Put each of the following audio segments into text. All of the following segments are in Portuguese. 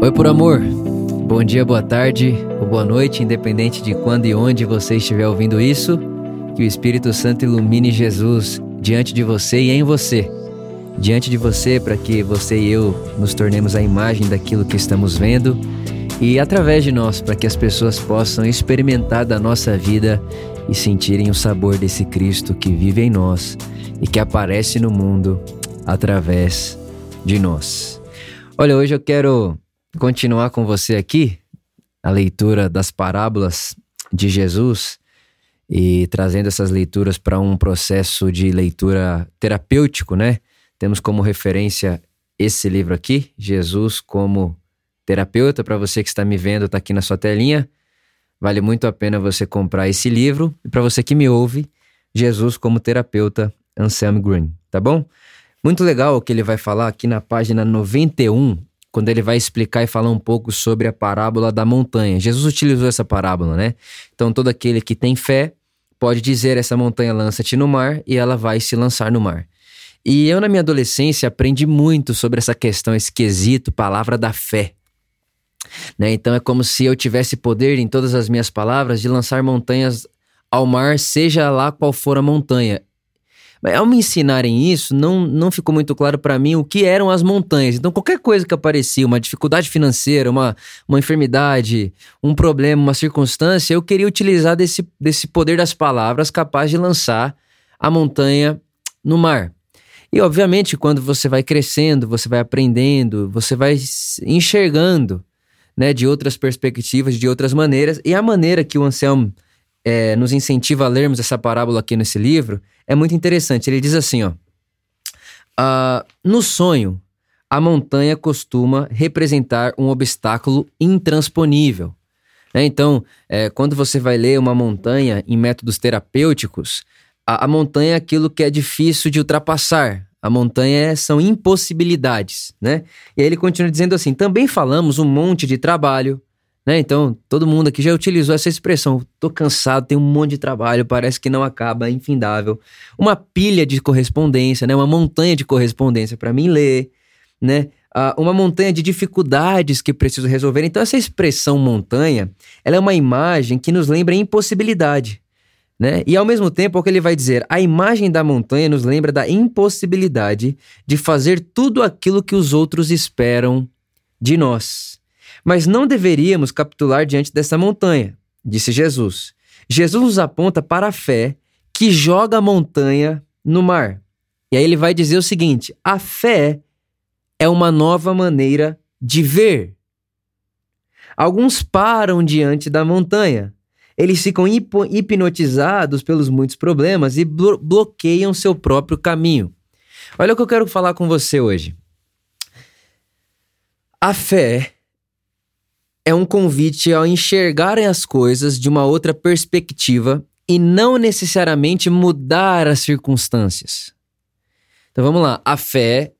Oi, por amor. Bom dia, boa tarde ou boa noite, independente de quando e onde você estiver ouvindo isso. Que o Espírito Santo ilumine Jesus diante de você e em você. Diante de você, para que você e eu nos tornemos a imagem daquilo que estamos vendo e através de nós, para que as pessoas possam experimentar da nossa vida e sentirem o sabor desse Cristo que vive em nós e que aparece no mundo através de nós. Olha, hoje eu quero continuar com você aqui a leitura das parábolas de Jesus e trazendo essas leituras para um processo de leitura terapêutico, né? Temos como referência esse livro aqui, Jesus como terapeuta. Para você que está me vendo, está aqui na sua telinha. Vale muito a pena você comprar esse livro. E para você que me ouve, Jesus como terapeuta, Anselm Green, tá bom? Muito legal o que ele vai falar aqui na página 91 quando ele vai explicar e falar um pouco sobre a parábola da montanha. Jesus utilizou essa parábola, né? Então, todo aquele que tem fé pode dizer: essa montanha lança-te no mar e ela vai se lançar no mar. E eu, na minha adolescência, aprendi muito sobre essa questão, esse quesito, palavra da fé. Né? Então, é como se eu tivesse poder em todas as minhas palavras de lançar montanhas ao mar, seja lá qual for a montanha. Ao me ensinarem isso, não, não ficou muito claro para mim o que eram as montanhas. Então, qualquer coisa que aparecia, uma dificuldade financeira, uma, uma enfermidade, um problema, uma circunstância, eu queria utilizar desse, desse poder das palavras capaz de lançar a montanha no mar. E, obviamente, quando você vai crescendo, você vai aprendendo, você vai enxergando né, de outras perspectivas, de outras maneiras. E a maneira que o Anselmo é, nos incentiva a lermos essa parábola aqui nesse livro é muito interessante. Ele diz assim: ó, uh, no sonho, a montanha costuma representar um obstáculo intransponível. Né? Então, é, quando você vai ler uma montanha em métodos terapêuticos, a, a montanha é aquilo que é difícil de ultrapassar. A montanha são impossibilidades, né? E aí ele continua dizendo assim: também falamos um monte de trabalho, né? Então, todo mundo aqui já utilizou essa expressão. Tô cansado, tenho um monte de trabalho, parece que não acaba, é infindável. Uma pilha de correspondência, né? Uma montanha de correspondência para mim ler, né? Uh, uma montanha de dificuldades que preciso resolver. Então, essa expressão montanha, ela é uma imagem que nos lembra impossibilidade, né? E ao mesmo tempo, o que ele vai dizer, a imagem da montanha nos lembra da impossibilidade de fazer tudo aquilo que os outros esperam de nós. Mas não deveríamos capitular diante dessa montanha, disse Jesus. Jesus nos aponta para a fé que joga a montanha no mar. E aí ele vai dizer o seguinte: a fé é uma nova maneira de ver. Alguns param diante da montanha. Eles ficam hipnotizados pelos muitos problemas e blo bloqueiam seu próprio caminho. Olha o que eu quero falar com você hoje. A fé é um convite ao enxergarem as coisas de uma outra perspectiva e não necessariamente mudar as circunstâncias. Então vamos lá, a fé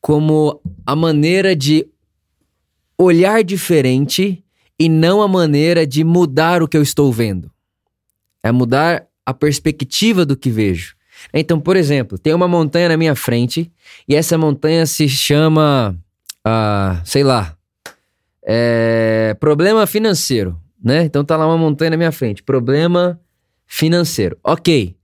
como a maneira de olhar diferente e não a maneira de mudar o que eu estou vendo. É mudar a perspectiva do que vejo. Então, por exemplo, tem uma montanha na minha frente e essa montanha se chama, ah, sei lá, é, problema financeiro, né? Então tá lá uma montanha na minha frente. Problema financeiro. Ok.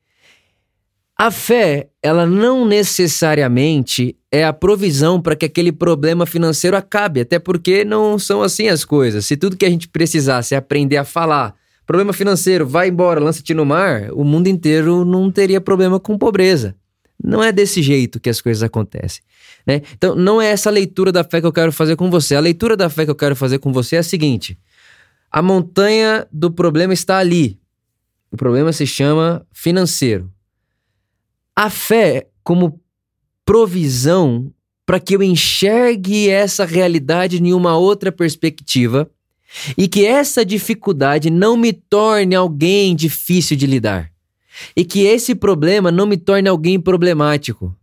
A fé, ela não necessariamente é a provisão para que aquele problema financeiro acabe, até porque não são assim as coisas. Se tudo que a gente precisasse é aprender a falar, problema financeiro, vai embora, lança-te no mar, o mundo inteiro não teria problema com pobreza. Não é desse jeito que as coisas acontecem. Né? Então, não é essa leitura da fé que eu quero fazer com você. A leitura da fé que eu quero fazer com você é a seguinte: a montanha do problema está ali. O problema se chama financeiro. A fé, como provisão para que eu enxergue essa realidade em uma outra perspectiva e que essa dificuldade não me torne alguém difícil de lidar e que esse problema não me torne alguém problemático.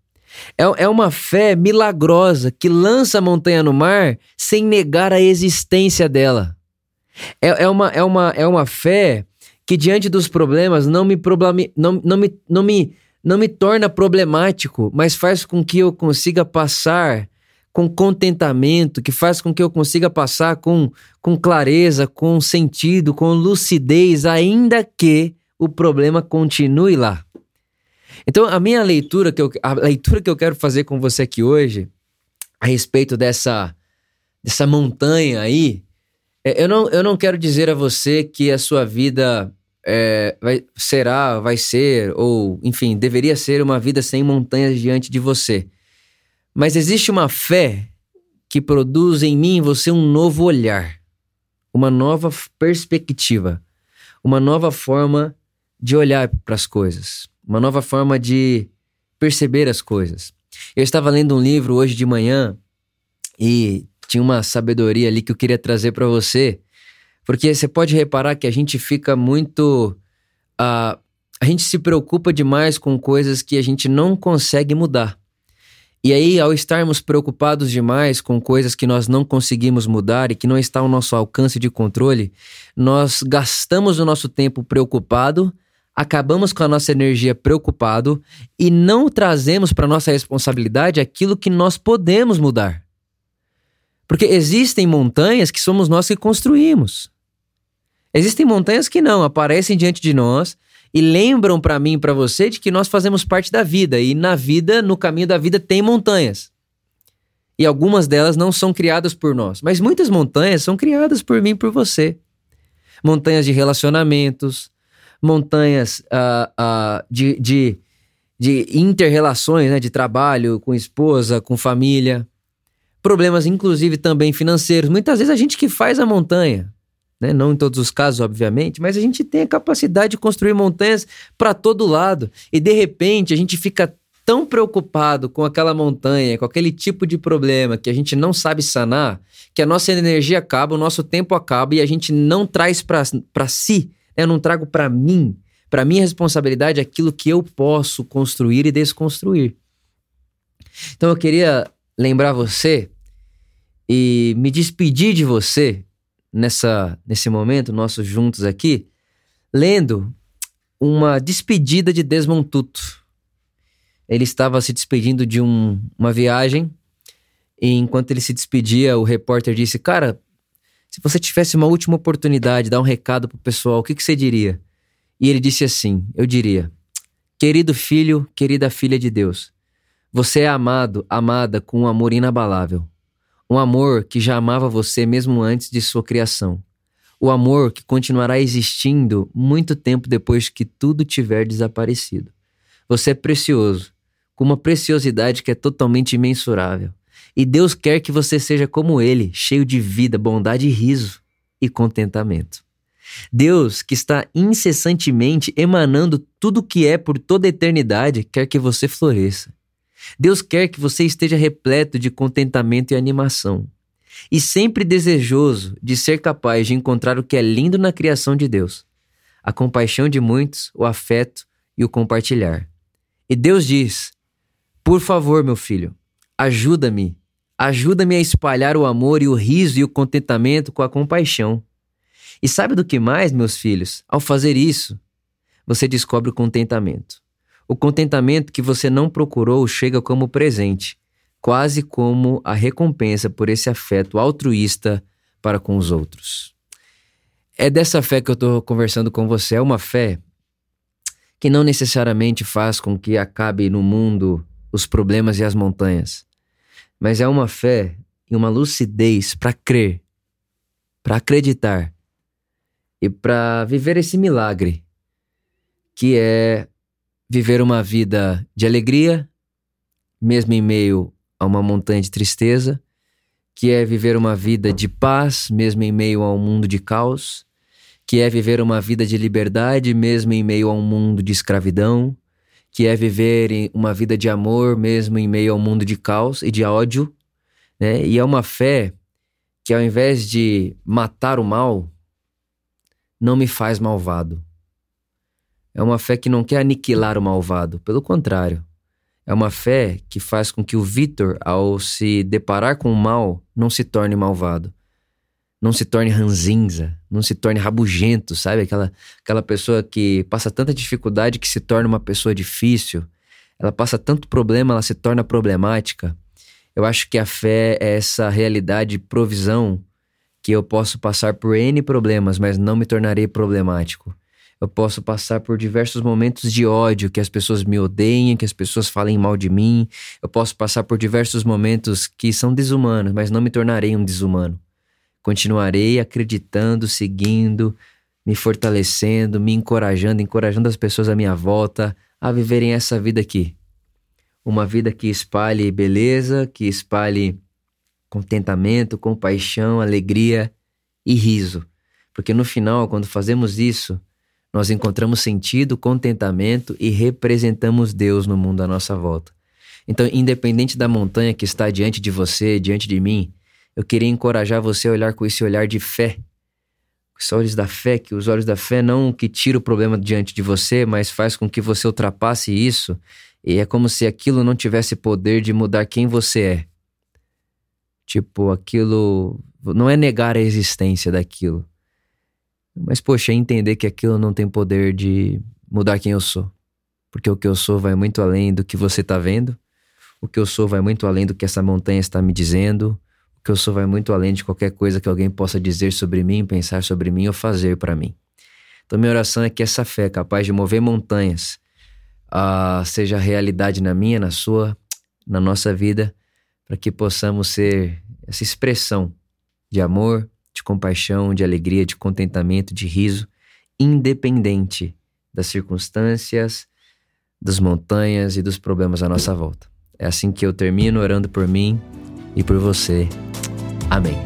É, é uma fé milagrosa que lança a montanha no mar sem negar a existência dela. É, é, uma, é, uma, é uma fé que, diante dos problemas, não me, problemi, não, não, me, não, me, não me torna problemático, mas faz com que eu consiga passar com contentamento, que faz com que eu consiga passar com, com clareza, com sentido, com lucidez, ainda que o problema continue lá. Então, a minha leitura que eu, a leitura que eu quero fazer com você aqui hoje, a respeito dessa, dessa montanha aí, é, eu, não, eu não quero dizer a você que a sua vida é, vai, será, vai ser, ou enfim, deveria ser uma vida sem montanhas diante de você. Mas existe uma fé que produz em mim e você um novo olhar, uma nova perspectiva, uma nova forma de olhar para as coisas, uma nova forma de perceber as coisas. Eu estava lendo um livro hoje de manhã e tinha uma sabedoria ali que eu queria trazer para você, porque você pode reparar que a gente fica muito. Uh, a gente se preocupa demais com coisas que a gente não consegue mudar. E aí, ao estarmos preocupados demais com coisas que nós não conseguimos mudar e que não está ao nosso alcance de controle, nós gastamos o nosso tempo preocupado, acabamos com a nossa energia preocupado e não trazemos para nossa responsabilidade aquilo que nós podemos mudar. Porque existem montanhas que somos nós que construímos. Existem montanhas que não aparecem diante de nós e lembram para mim e para você de que nós fazemos parte da vida e na vida, no caminho da vida tem montanhas. E algumas delas não são criadas por nós, mas muitas montanhas são criadas por mim e por você. Montanhas de relacionamentos, montanhas uh, uh, de, de, de inter-relações, né, de trabalho com esposa, com família, problemas inclusive também financeiros. Muitas vezes a gente que faz a montanha, né? Não em todos os casos, obviamente, mas a gente tem a capacidade de construir montanhas para todo lado. E de repente a gente fica tão preocupado com aquela montanha, com aquele tipo de problema que a gente não sabe sanar, que a nossa energia acaba, o nosso tempo acaba e a gente não traz para si? Eu não trago para mim, para minha responsabilidade aquilo que eu posso construir e desconstruir. Então eu queria lembrar você e me despedir de você nessa, nesse momento, nossos juntos aqui, lendo uma despedida de Desmond Tutu. Ele estava se despedindo de um, uma viagem e enquanto ele se despedia, o repórter disse: Cara, se você tivesse uma última oportunidade de dar um recado pro pessoal, o que, que você diria? E ele disse assim: Eu diria, querido filho, querida filha de Deus, você é amado, amada com um amor inabalável. Um amor que já amava você mesmo antes de sua criação. O amor que continuará existindo muito tempo depois que tudo tiver desaparecido. Você é precioso, com uma preciosidade que é totalmente imensurável. E Deus quer que você seja como Ele, cheio de vida, bondade e riso e contentamento. Deus, que está incessantemente emanando tudo o que é por toda a eternidade, quer que você floresça. Deus quer que você esteja repleto de contentamento e animação, e sempre desejoso de ser capaz de encontrar o que é lindo na criação de Deus: a compaixão de muitos, o afeto e o compartilhar. E Deus diz: Por favor, meu filho, ajuda-me, ajuda-me a espalhar o amor e o riso e o contentamento com a compaixão. E sabe do que mais, meus filhos? Ao fazer isso, você descobre o contentamento. O contentamento que você não procurou chega como presente, quase como a recompensa por esse afeto altruísta para com os outros. É dessa fé que eu estou conversando com você. É uma fé que não necessariamente faz com que acabe no mundo os problemas e as montanhas, mas é uma fé e uma lucidez para crer, para acreditar e para viver esse milagre que é viver uma vida de alegria, mesmo em meio a uma montanha de tristeza, que é viver uma vida de paz, mesmo em meio a um mundo de caos, que é viver uma vida de liberdade, mesmo em meio a um mundo de escravidão, que é viver uma vida de amor, mesmo em meio ao mundo de caos e de ódio, né? E é uma fé que ao invés de matar o mal, não me faz malvado, é uma fé que não quer aniquilar o malvado, pelo contrário. É uma fé que faz com que o Vitor, ao se deparar com o mal, não se torne malvado. Não se torne ranzinza, não se torne rabugento, sabe? Aquela, aquela pessoa que passa tanta dificuldade que se torna uma pessoa difícil. Ela passa tanto problema, ela se torna problemática. Eu acho que a fé é essa realidade provisão que eu posso passar por N problemas, mas não me tornarei problemático. Eu posso passar por diversos momentos de ódio, que as pessoas me odeiem, que as pessoas falem mal de mim. Eu posso passar por diversos momentos que são desumanos, mas não me tornarei um desumano. Continuarei acreditando, seguindo, me fortalecendo, me encorajando, encorajando as pessoas à minha volta a viverem essa vida aqui. Uma vida que espalhe beleza, que espalhe contentamento, compaixão, alegria e riso. Porque no final, quando fazemos isso, nós encontramos sentido, contentamento e representamos Deus no mundo à nossa volta. Então, independente da montanha que está diante de você, diante de mim, eu queria encorajar você a olhar com esse olhar de fé. Os olhos da fé, que os olhos da fé não que tira o problema diante de você, mas faz com que você ultrapasse isso. E é como se aquilo não tivesse poder de mudar quem você é. Tipo, aquilo não é negar a existência daquilo, mas, poxa, é entender que aquilo não tem poder de mudar quem eu sou. Porque o que eu sou vai muito além do que você está vendo. O que eu sou vai muito além do que essa montanha está me dizendo. Que eu sou vai muito além de qualquer coisa que alguém possa dizer sobre mim, pensar sobre mim ou fazer para mim. Então, minha oração é que essa fé capaz de mover montanhas uh, seja realidade na minha, na sua, na nossa vida, para que possamos ser essa expressão de amor, de compaixão, de alegria, de contentamento, de riso, independente das circunstâncias, das montanhas e dos problemas à nossa volta. É assim que eu termino orando por mim e por você. Amém.